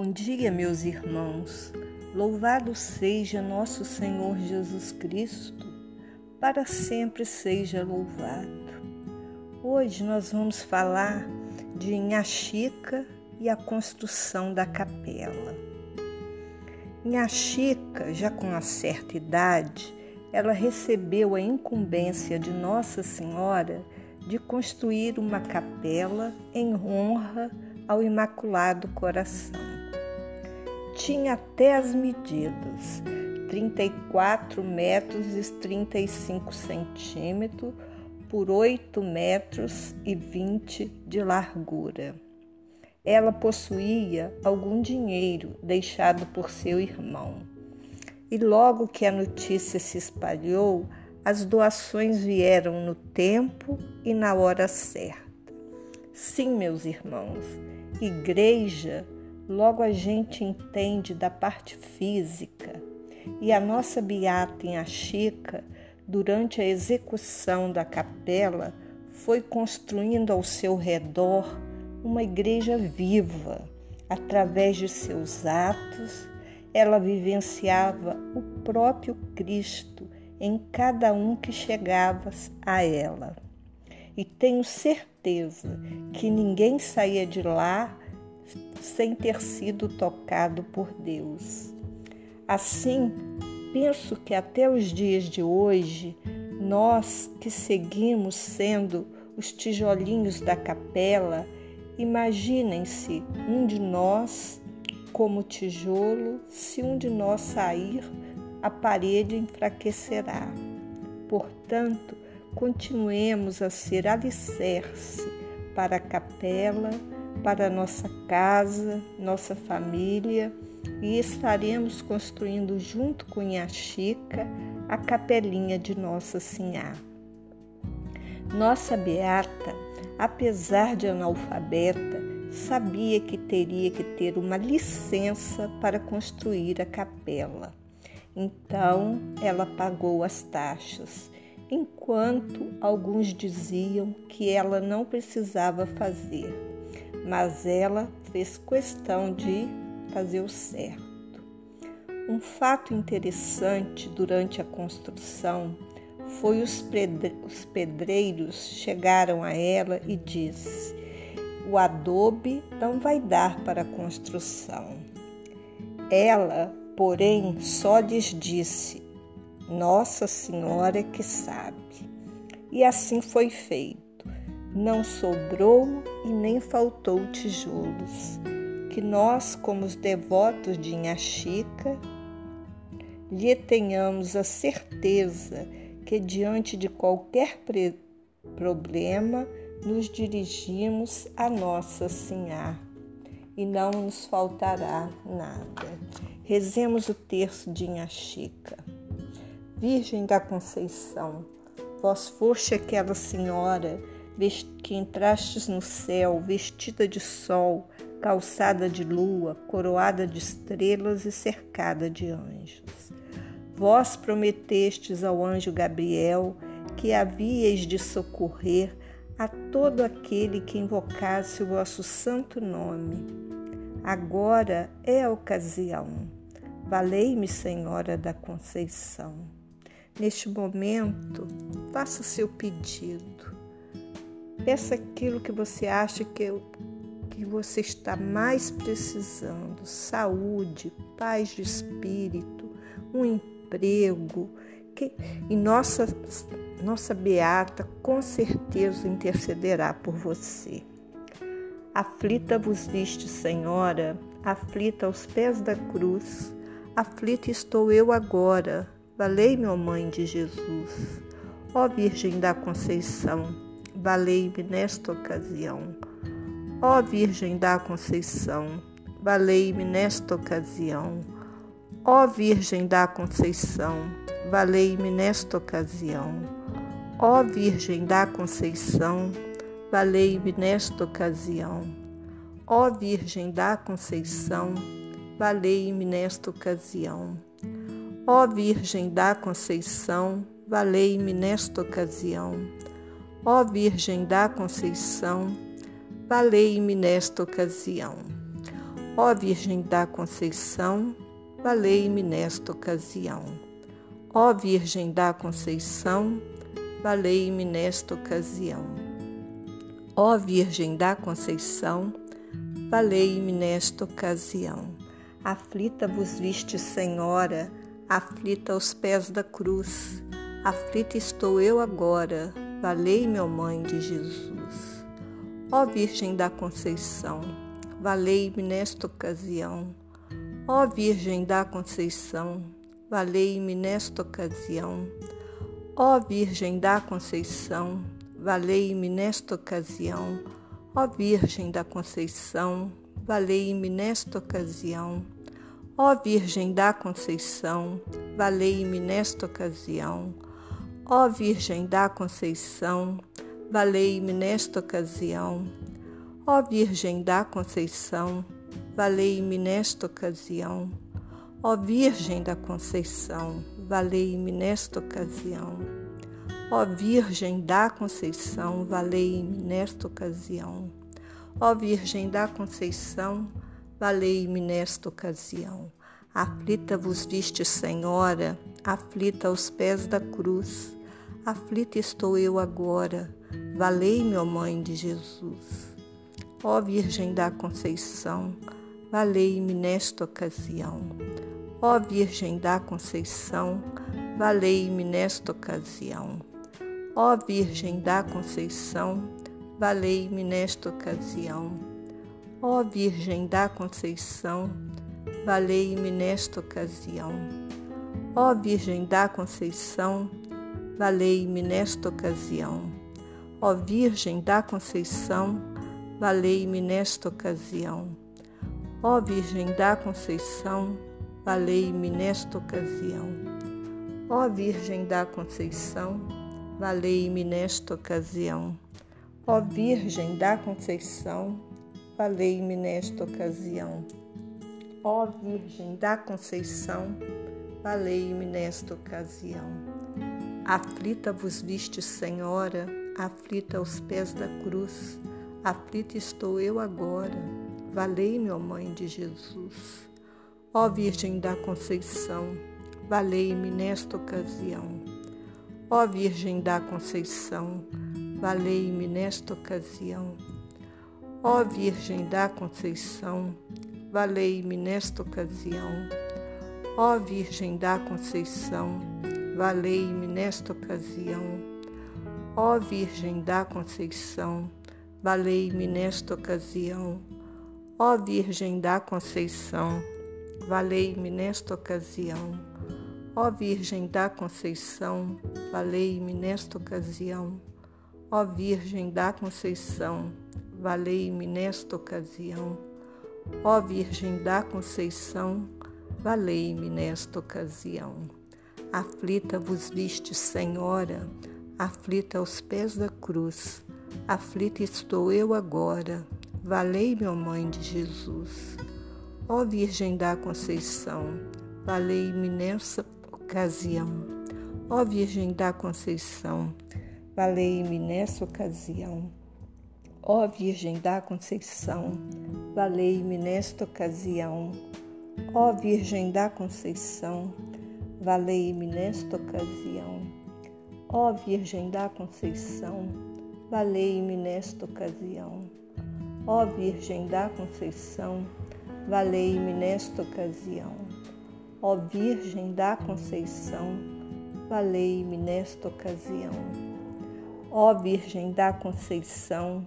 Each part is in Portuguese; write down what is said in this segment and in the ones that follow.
Bom dia, meus irmãos. Louvado seja nosso Senhor Jesus Cristo, para sempre seja louvado. Hoje nós vamos falar de Inhaxica e a construção da capela. Inhaxica, já com uma certa idade, ela recebeu a incumbência de Nossa Senhora de construir uma capela em honra ao Imaculado Coração. Tinha até as medidas, 34 metros e 35 centímetros por 8 metros e 20 de largura. Ela possuía algum dinheiro deixado por seu irmão. E logo que a notícia se espalhou, as doações vieram no tempo e na hora certa. Sim, meus irmãos, igreja, logo a gente entende da parte física. E a nossa beata em Achica, durante a execução da capela, foi construindo ao seu redor uma igreja viva. Através de seus atos, ela vivenciava o próprio Cristo em cada um que chegava a ela. E tenho certeza que ninguém saía de lá sem ter sido tocado por Deus. Assim, penso que até os dias de hoje, nós que seguimos sendo os tijolinhos da capela, imaginem-se um de nós como tijolo, se um de nós sair, a parede enfraquecerá. Portanto, continuemos a ser alicerce para a capela, para nossa casa, nossa família e estaremos construindo junto com Chica a capelinha de Nossa Senhora. Nossa beata, apesar de analfabeta, sabia que teria que ter uma licença para construir a capela. Então ela pagou as taxas, enquanto alguns diziam que ela não precisava fazer, mas ela fez questão de fazer o certo. Um fato interessante durante a construção foi os, os pedreiros chegaram a ela e disse: o adobe não vai dar para a construção. Ela porém, só lhes disse: Nossa Senhora que sabe. E assim foi feito. Não sobrou e nem faltou tijolos. Que nós, como os devotos de Inhaxica, lhe tenhamos a certeza que diante de qualquer problema nos dirigimos a Nossa Senhora e não nos faltará nada. Rezemos o terço de Inha Chica. Virgem da Conceição, vós foste aquela senhora que entrastes no céu, vestida de sol, calçada de lua, coroada de estrelas e cercada de anjos. Vós prometestes ao anjo Gabriel que havíeis de socorrer a todo aquele que invocasse o vosso santo nome. Agora é a ocasião Valei-me, Senhora da Conceição. Neste momento, faça o seu pedido. Peça aquilo que você acha que, que você está mais precisando: saúde, paz de espírito, um emprego. Que, e nossa, nossa Beata com certeza intercederá por você. Aflita vos viste, Senhora, aflita aos pés da cruz aflita estou eu agora. Valei-me, ó Mãe de Jesus. Ó Virgem da Conceição, valei-me nesta ocasião. Ó Virgem da Conceição, valei-me nesta ocasião. Ó Virgem da Conceição, valei-me nesta ocasião. Ó Virgem da Conceição, valei-me nesta ocasião. Ó Virgem da Conceição, valei-me nesta ocasião. Ó Virgem da Conceição, valei-me nesta ocasião. Ó Virgem da Conceição, valei-me nesta ocasião. Ó Virgem da Conceição, valei-me nesta ocasião. Ó Virgem da Conceição, valei-me nesta ocasião. Ó Virgem da Conceição, valei-me nesta ocasião. Aflita vos viste, Senhora, aflita aos pés da cruz. Aflita estou eu agora, valei-me, ó Mãe de Jesus. Ó Virgem da Conceição, valei-me nesta ocasião. Ó Virgem da Conceição, valei-me nesta ocasião. Ó Virgem da Conceição, valei-me nesta ocasião. Ó Virgem da Conceição, valei-me nesta ocasião. Ó Virgem da Conceição, valei-me nesta ocasião. Ó Virgem da Conceição, valei-me nesta ocasião. Ó Virgem da Conceição, valei-me nesta ocasião. Ó Virgem da Conceição, valei-me nesta ocasião. Ó Virgem da Conceição, valei-me nesta ocasião. Ó Virgem da Conceição, valei-me nesta ocasião. Aflita vos viste, Senhora, aflita aos pés da cruz. Aflita estou eu agora, valei-me, ó Mãe de Jesus. Ó Virgem da Conceição, valei-me nesta ocasião. Ó Virgem da Conceição, valei-me nesta ocasião. Ó Virgem da Conceição, valei-me nesta ocasião. Ó Virgem da Conceição, valei-me nesta ocasião. Ó Virgem da Conceição, valei-me nesta ocasião. Ó Virgem da Conceição, valei-me nesta ocasião. Ó Virgem da Conceição, valei-me nesta ocasião. Ó Virgem da Conceição, valei-me nesta ocasião. Ó Virgem da Conceição, valei-me nesta ocasião. Ó Virgem da Conceição, valei-me nesta ocasião. Aflita vos viste, Senhora, aflita aos pés da cruz, aflita estou eu agora, valei-me, ó Mãe de Jesus. Ó Virgem da Conceição, valei-me nesta ocasião. Ó Virgem da Conceição, valei-me nesta ocasião. Ó Virgem da Conceição, valei-me nesta ocasião. Ó Virgem da Conceição, valei-me nesta ocasião. Ó Virgem da Conceição, valei-me nesta ocasião. Ó Virgem da Conceição, valei-me nesta ocasião. Ó Virgem da Conceição, valei-me nesta ocasião. Ó Virgem da Conceição, valei-me nesta ocasião. Ó Virgem da Conceição, valei-me nesta ocasião. Aflita vos viste, Senhora, aflita aos pés da cruz. Aflita estou eu agora, valei-me, ó Mãe de Jesus. Ó Virgem da Conceição, valei-me nessa ocasião. Ó Virgem da Conceição, valei-me nessa ocasião. Ó Virgem da Conceição, valei-me nesta ocasião. Ó Virgem da Conceição, valei-me nesta ocasião. Ó Virgem da Conceição, valei-me nesta ocasião. Ó Virgem da Conceição, valei-me nesta ocasião. Ó Virgem da Conceição, valei-me nesta ocasião. Ó Virgem da Conceição,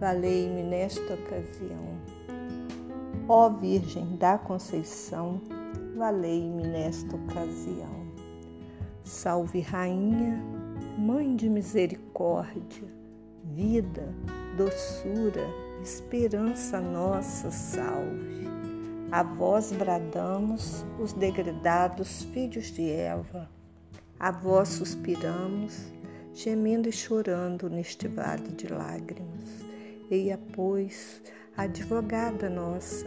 valei-me nesta ocasião. Ó Virgem da Conceição, valei-me nesta ocasião. Salve, Rainha, Mãe de misericórdia, vida, doçura, esperança nossa, salve. A vós bradamos, os degredados filhos de Eva, a vós suspiramos gemendo e chorando neste vale de lágrimas. Eia, pois, advogada nossa,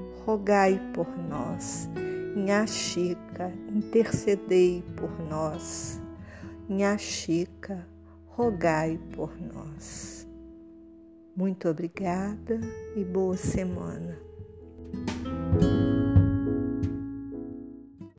rogai por nós. Minha Chica, intercedei por nós. Minha Chica, rogai por nós. Muito obrigada e boa semana.